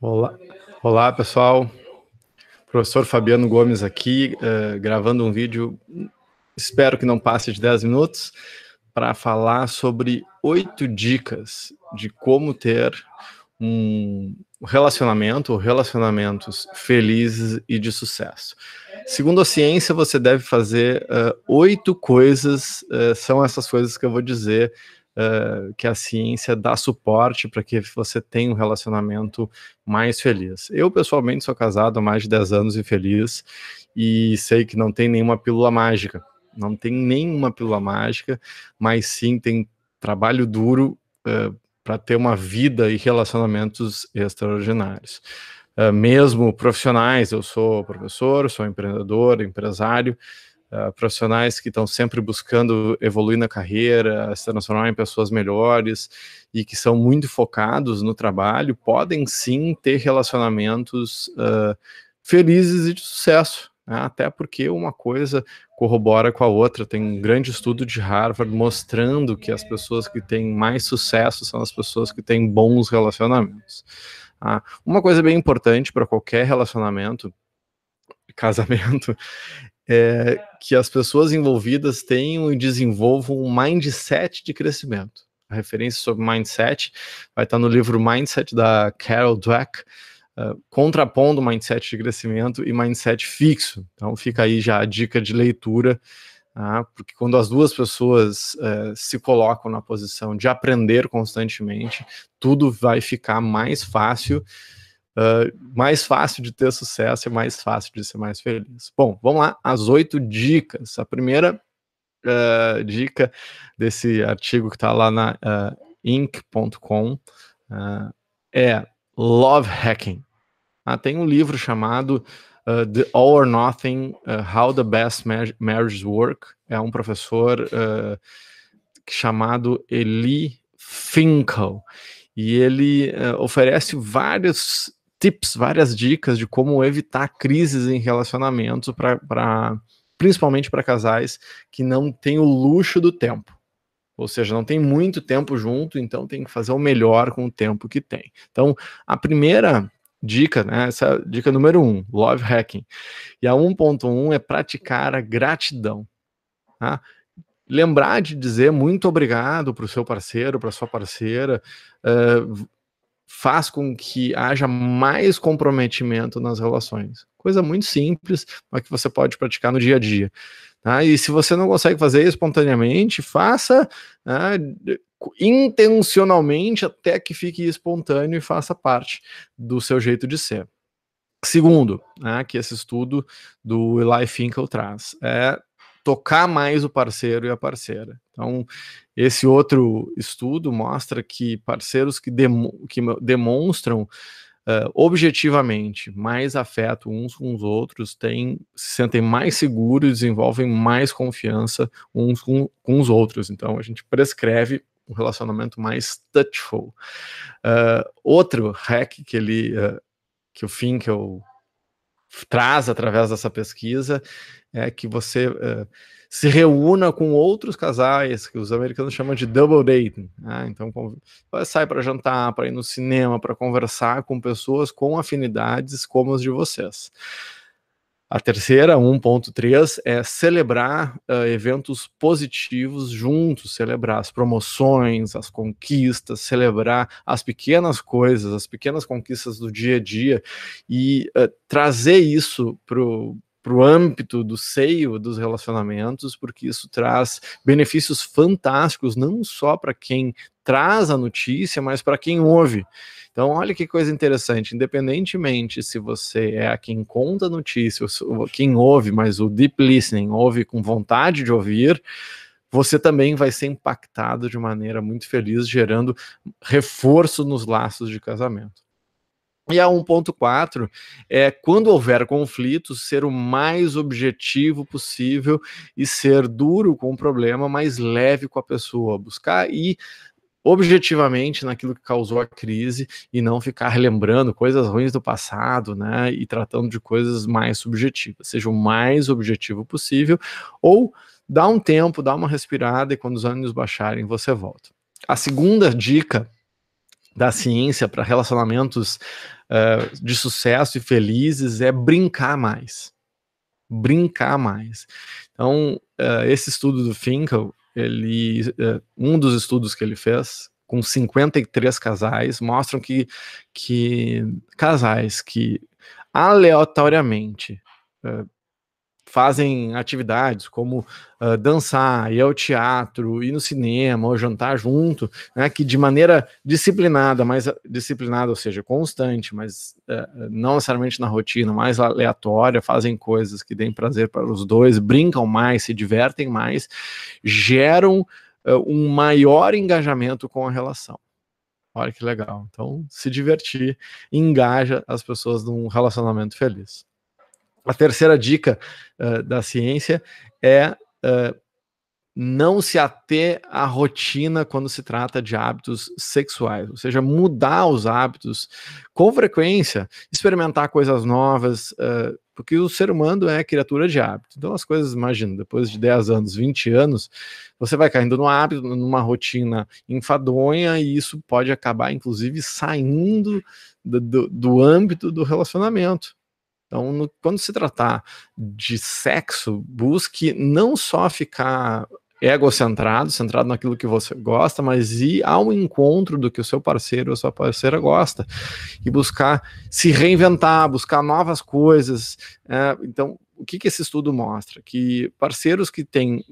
Olá, Olá pessoal. Professor Fabiano Gomes aqui, uh, gravando um vídeo, espero que não passe de 10 minutos, para falar sobre oito dicas de como ter um relacionamento ou relacionamentos felizes e de sucesso. Segundo a ciência, você deve fazer uh, oito coisas, uh, são essas coisas que eu vou dizer uh, que a ciência dá suporte para que você tenha um relacionamento mais feliz. Eu, pessoalmente, sou casado há mais de 10 anos e feliz, e sei que não tem nenhuma pílula mágica. Não tem nenhuma pílula mágica, mas sim tem trabalho duro uh, para ter uma vida e relacionamentos extraordinários. Uh, mesmo profissionais, eu sou professor, sou empreendedor, empresário, uh, profissionais que estão sempre buscando evoluir na carreira, se transformar em pessoas melhores e que são muito focados no trabalho, podem sim ter relacionamentos uh, felizes e de sucesso. Né? Até porque uma coisa corrobora com a outra. Tem um grande estudo de Harvard mostrando que as pessoas que têm mais sucesso são as pessoas que têm bons relacionamentos. Ah, uma coisa bem importante para qualquer relacionamento, casamento, é, que as pessoas envolvidas tenham e desenvolvam um mindset de crescimento. A referência sobre mindset vai estar no livro Mindset da Carol Dweck, uh, contrapondo mindset de crescimento e mindset fixo. Então fica aí já a dica de leitura, uh, porque quando as duas pessoas uh, se colocam na posição de aprender constantemente, tudo vai ficar mais fácil uh, mais fácil de ter sucesso e mais fácil de ser mais feliz. Bom, vamos lá, as oito dicas. A primeira uh, dica desse artigo que está lá na uh, inc.com é love hacking. Ah, tem um livro chamado Uh, the All or Nothing, uh, How the Best Marriages Work, é um professor uh, chamado Eli Finkel, e ele oferece vários tips, várias dicas de como evitar crises em relacionamentos para principalmente para casais que não têm o luxo do tempo. Ou seja, não tem muito tempo junto, então tem que fazer o melhor com o tempo que tem. Então, a primeira dica, né, essa é dica número um, love hacking. E a 1.1 é praticar a gratidão. Tá? Lembrar de dizer muito obrigado para o seu parceiro, para sua parceira, uh, faz com que haja mais comprometimento nas relações. Coisa muito simples, mas que você pode praticar no dia a dia. Tá? E se você não consegue fazer espontaneamente, faça né, intencionalmente até que fique espontâneo e faça parte do seu jeito de ser. Segundo, né, que esse estudo do Eli Finkel traz, é tocar mais o parceiro e a parceira. Então, esse outro estudo mostra que parceiros que, demo, que demonstram uh, objetivamente mais afeto uns com os outros têm, se sentem mais seguros desenvolvem mais confiança uns com, com os outros. Então, a gente prescreve um relacionamento mais touchful. Uh, outro hack que ele, uh, que o Finkel traz através dessa pesquisa é que você uh, se reúna com outros casais, que os americanos chamam de double dating. Né? Então, sai para jantar, para ir no cinema, para conversar com pessoas com afinidades como as de vocês. A terceira, 1.3, é celebrar uh, eventos positivos juntos, celebrar as promoções, as conquistas, celebrar as pequenas coisas, as pequenas conquistas do dia a dia e uh, trazer isso para para o âmbito do seio dos relacionamentos, porque isso traz benefícios fantásticos, não só para quem traz a notícia, mas para quem ouve. Então, olha que coisa interessante, independentemente se você é a quem conta a notícia, ou quem ouve, mas o deep listening ouve com vontade de ouvir, você também vai ser impactado de maneira muito feliz, gerando reforço nos laços de casamento. E a 1.4 é quando houver conflitos, ser o mais objetivo possível e ser duro com o problema, mas leve com a pessoa, buscar ir objetivamente naquilo que causou a crise e não ficar relembrando coisas ruins do passado, né, e tratando de coisas mais subjetivas. Seja o mais objetivo possível ou dá um tempo, dá uma respirada e quando os ânimos baixarem, você volta. A segunda dica da ciência para relacionamentos uh, de sucesso e felizes é brincar mais. Brincar mais. Então, uh, esse estudo do Finkel, ele, uh, um dos estudos que ele fez, com 53 casais, mostram que, que casais que aleatoriamente fazem atividades como uh, dançar, ir ao teatro, ir no cinema, ou jantar junto, né, que de maneira disciplinada, mais disciplinada, ou seja, constante, mas uh, não necessariamente na rotina, mais aleatória, fazem coisas que deem prazer para os dois, brincam mais, se divertem mais, geram uh, um maior engajamento com a relação. Olha que legal. Então, se divertir engaja as pessoas num relacionamento feliz. A terceira dica uh, da ciência é uh, não se ater à rotina quando se trata de hábitos sexuais, ou seja, mudar os hábitos com frequência, experimentar coisas novas, uh, porque o ser humano é criatura de hábito. Então, as coisas, imagina, depois de 10 anos, 20 anos, você vai caindo no hábito, numa rotina enfadonha, e isso pode acabar, inclusive, saindo do, do, do âmbito do relacionamento. Então, no, quando se tratar de sexo, busque não só ficar egocentrado, centrado naquilo que você gosta, mas ir ao encontro do que o seu parceiro ou sua parceira gosta e buscar se reinventar, buscar novas coisas. É, então, o que, que esse estudo mostra? Que parceiros que têm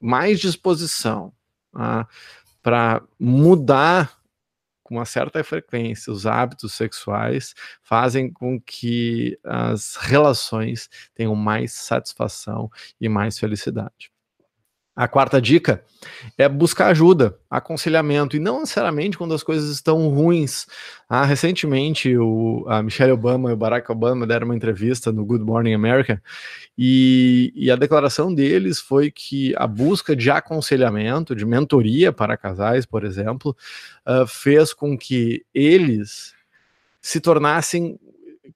mais disposição ah, para mudar com uma certa frequência, os hábitos sexuais fazem com que as relações tenham mais satisfação e mais felicidade. A quarta dica é buscar ajuda, aconselhamento, e não necessariamente quando as coisas estão ruins. Ah, recentemente, o, a Michelle Obama e o Barack Obama deram uma entrevista no Good Morning America, e, e a declaração deles foi que a busca de aconselhamento, de mentoria para casais, por exemplo, uh, fez com que eles se tornassem,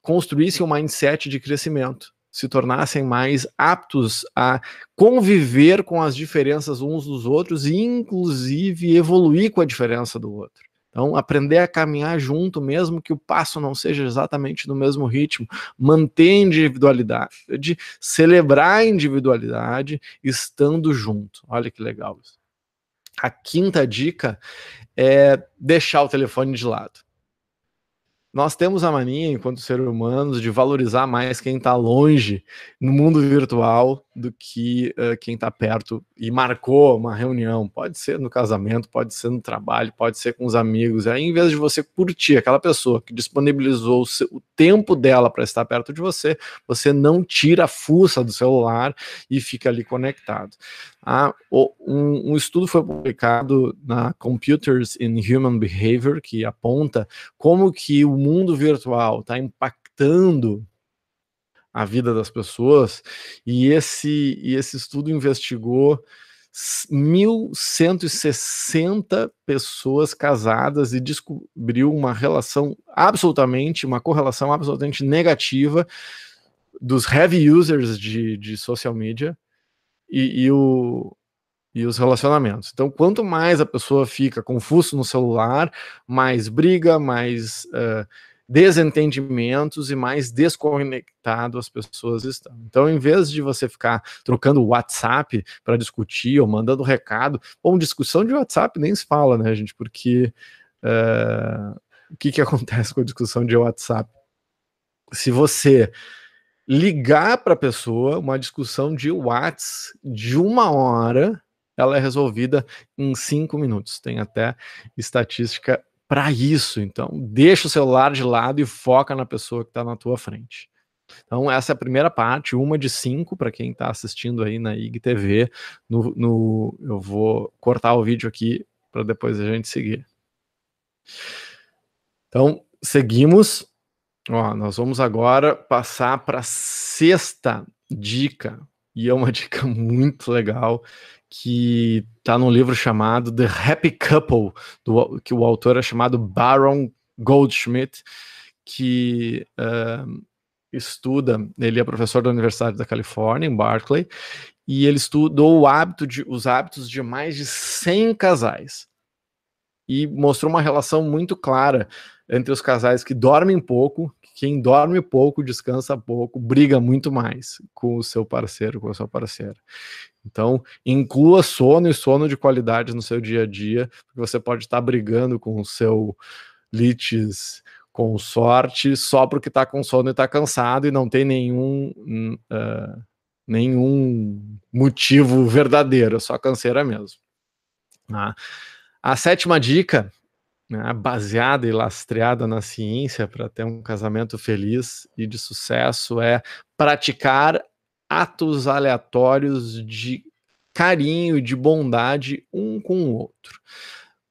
construíssem um mindset de crescimento se tornassem mais aptos a conviver com as diferenças uns dos outros e, inclusive, evoluir com a diferença do outro. Então, aprender a caminhar junto, mesmo que o passo não seja exatamente no mesmo ritmo, manter a individualidade, de celebrar a individualidade estando junto. Olha que legal isso. A quinta dica é deixar o telefone de lado nós temos a mania, enquanto seres humanos, de valorizar mais quem está longe no mundo virtual do que uh, quem está perto e marcou uma reunião. Pode ser no casamento, pode ser no trabalho, pode ser com os amigos. Aí, em vez de você curtir aquela pessoa que disponibilizou o, seu, o tempo dela para estar perto de você, você não tira a fuça do celular e fica ali conectado. Ah, um, um, estudo foi publicado na Computers in Human Behavior que aponta como que o mundo virtual está impactando a vida das pessoas e esse, e esse estudo investigou 1.160 pessoas casadas e descobriu uma relação absolutamente, uma correlação absolutamente negativa dos heavy users de, de social media e, e, o, e os relacionamentos. Então, quanto mais a pessoa fica confuso no celular, mais briga, mais uh, desentendimentos e mais desconectado as pessoas estão. Então, em vez de você ficar trocando WhatsApp para discutir ou mandando recado, bom, discussão de WhatsApp nem se fala, né, gente? Porque uh, o que, que acontece com a discussão de WhatsApp? Se você ligar para a pessoa uma discussão de WhatsApp de uma hora, ela é resolvida em cinco minutos. Tem até estatística para isso. Então, deixa o celular de lado e foca na pessoa que está na tua frente. Então, essa é a primeira parte, uma de cinco, para quem está assistindo aí na IGTV. No, no, eu vou cortar o vídeo aqui para depois a gente seguir. Então, seguimos. Ó, nós vamos agora passar para a sexta dica, e é uma dica muito legal, que está num livro chamado The Happy Couple, do, que o autor é chamado Baron Goldschmidt, que uh, estuda, ele é professor da Universidade da Califórnia, em Berkeley, e ele estudou hábito de, os hábitos de mais de 100 casais. e mostrou uma relação muito clara entre os casais que dormem pouco, quem dorme pouco, descansa pouco, briga muito mais com o seu parceiro, com a sua parceira. Então, inclua sono e sono de qualidade no seu dia a dia, porque você pode estar brigando com o seu litis com sorte só porque está com sono e está cansado e não tem nenhum uh, nenhum motivo verdadeiro, é só canseira mesmo. Ah, a sétima dica, né, baseada e lastreada na ciência para ter um casamento feliz e de sucesso, é praticar atos aleatórios de carinho e de bondade um com o outro.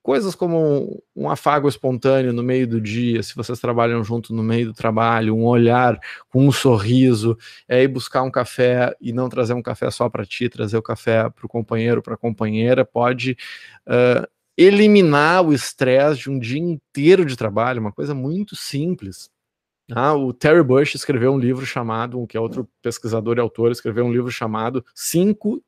Coisas como um, afago espontâneo no meio do dia, se vocês trabalham junto no meio do trabalho, um olhar com um sorriso, é ir buscar um café e não trazer um café só para ti, trazer o café para o companheiro, para a companheira, pode uh, eliminar o estresse de um dia inteiro de trabalho, uma coisa muito simples. Ah, o Terry Bush escreveu um livro chamado, que é outro pesquisador e autor, escreveu um livro chamado Cinco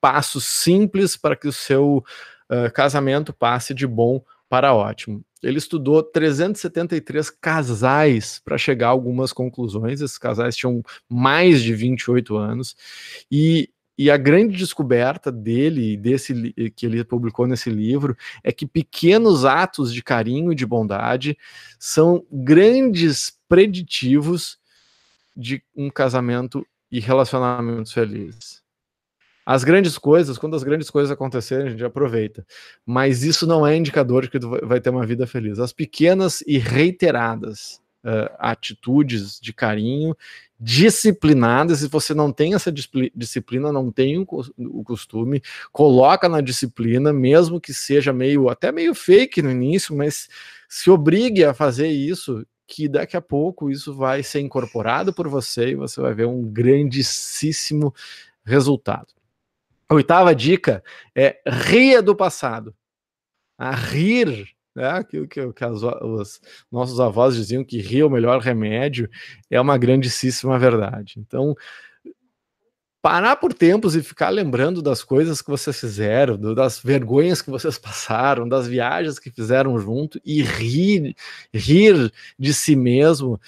Passos Simples para que o seu uh, casamento passe de bom para ótimo. Ele estudou 373 casais para chegar a algumas conclusões. Esses casais tinham mais de 28 anos e e a grande descoberta dele, desse que ele publicou nesse livro, é que pequenos atos de carinho e de bondade são grandes preditivos de um casamento e relacionamentos felizes. As grandes coisas, quando as grandes coisas acontecerem, a gente aproveita. Mas isso não é indicador de que tu vai ter uma vida feliz. As pequenas e reiteradas uh, atitudes de carinho, disciplinadas, se você não tem essa disciplina, não tem o costume, coloca na disciplina, mesmo que seja meio, até meio fake no início, mas se obrigue a fazer isso, que daqui a pouco isso vai ser incorporado por você e você vai ver um grandíssimo resultado. A oitava dica é ria do passado. A rir, né, aquilo que, que as, os nossos avós diziam que rir é o melhor remédio, é uma grandíssima verdade. Então, parar por tempos e ficar lembrando das coisas que vocês fizeram, do, das vergonhas que vocês passaram, das viagens que fizeram junto e rir, rir de si mesmo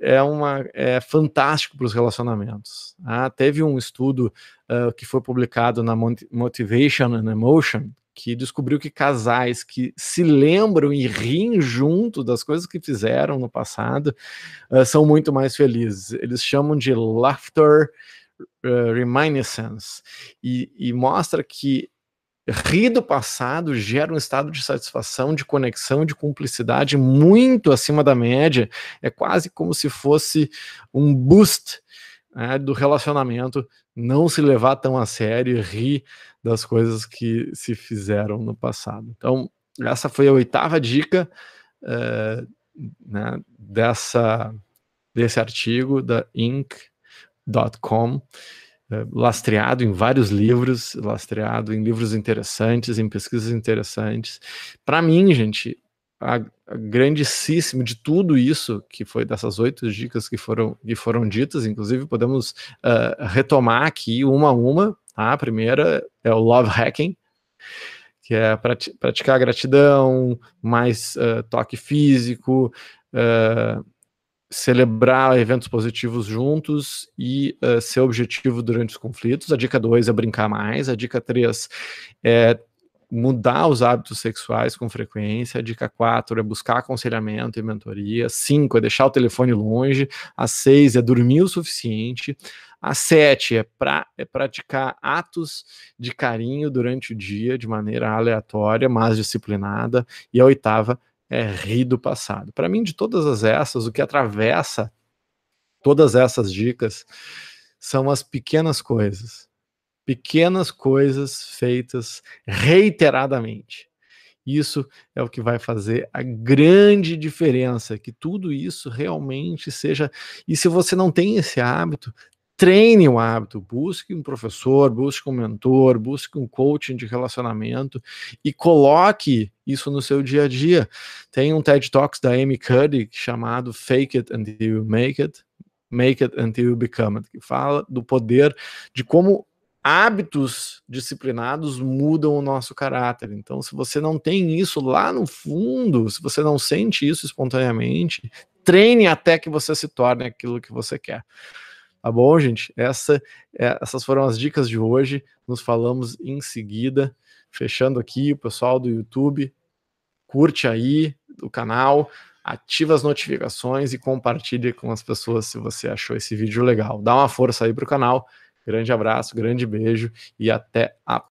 é uma é fantástico para os relacionamentos. Ah, teve um estudo uh, que foi publicado na Motivation and Emotion que descobriu que casais que se lembram e riem junto das coisas que fizeram no passado uh, são muito mais felizes. Eles chamam de laughter uh, reminiscence e, e mostra que rir do passado gera um estado de satisfação, de conexão, de cumplicidade muito acima da média. É quase como se fosse um boost né, do relacionamento, não se levar tão a sério e rir das coisas que se fizeram no passado. Então, essa foi a oitava dica uh, né, dessa, desse artigo da Inc.com. Eh, lastreado em vários livros, lastreado em livros interessantes, em pesquisas interessantes. Para mim, gente, a, a grandíssimo de tudo isso que foi dessas oito dicas que foram, que foram ditas, inclusive podemos uh, retomar aqui uma a uma. Tá? A primeira é o love hacking, que é praticar gratidão, mais uh, toque físico, uh, celebrar eventos positivos juntos e uh, ser objetivo durante os conflitos. A dica 2 é brincar mais. A dica 3 é mudar os hábitos sexuais com frequência. Dica 4 é buscar aconselhamento e mentoria. 5 é deixar o telefone longe. A 6 é dormir o suficiente. A 7 é, pra, é praticar atos de carinho durante o dia de maneira aleatória, mas disciplinada. E a oitava é rir do passado. Para mim, de todas as essas, o que atravessa todas essas dicas são as pequenas coisas. Pequenas coisas feitas reiteradamente. Isso é o que vai fazer a grande diferença, que tudo isso realmente seja. E se você não tem esse hábito, treine o hábito, busque um professor, busque um mentor, busque um coaching de relacionamento e coloque isso no seu dia a dia. Tem um TED Talks da Amy Cuddy chamado Fake It Until You Make It, Make It Until You Become It, que fala do poder de como hábitos disciplinados mudam o nosso caráter. Então, se você não tem isso lá no fundo, se você não sente isso espontaneamente, treine até que você se torne aquilo que você quer. Tá bom, gente? Essa, é, essas foram as dicas de hoje. Nos falamos em seguida. Fechando aqui, o pessoal do YouTube, curte aí o canal, ativa as notificações e compartilhe com as pessoas se você achou esse vídeo legal. Dá uma força aí para o canal Grande abraço, grande beijo e até a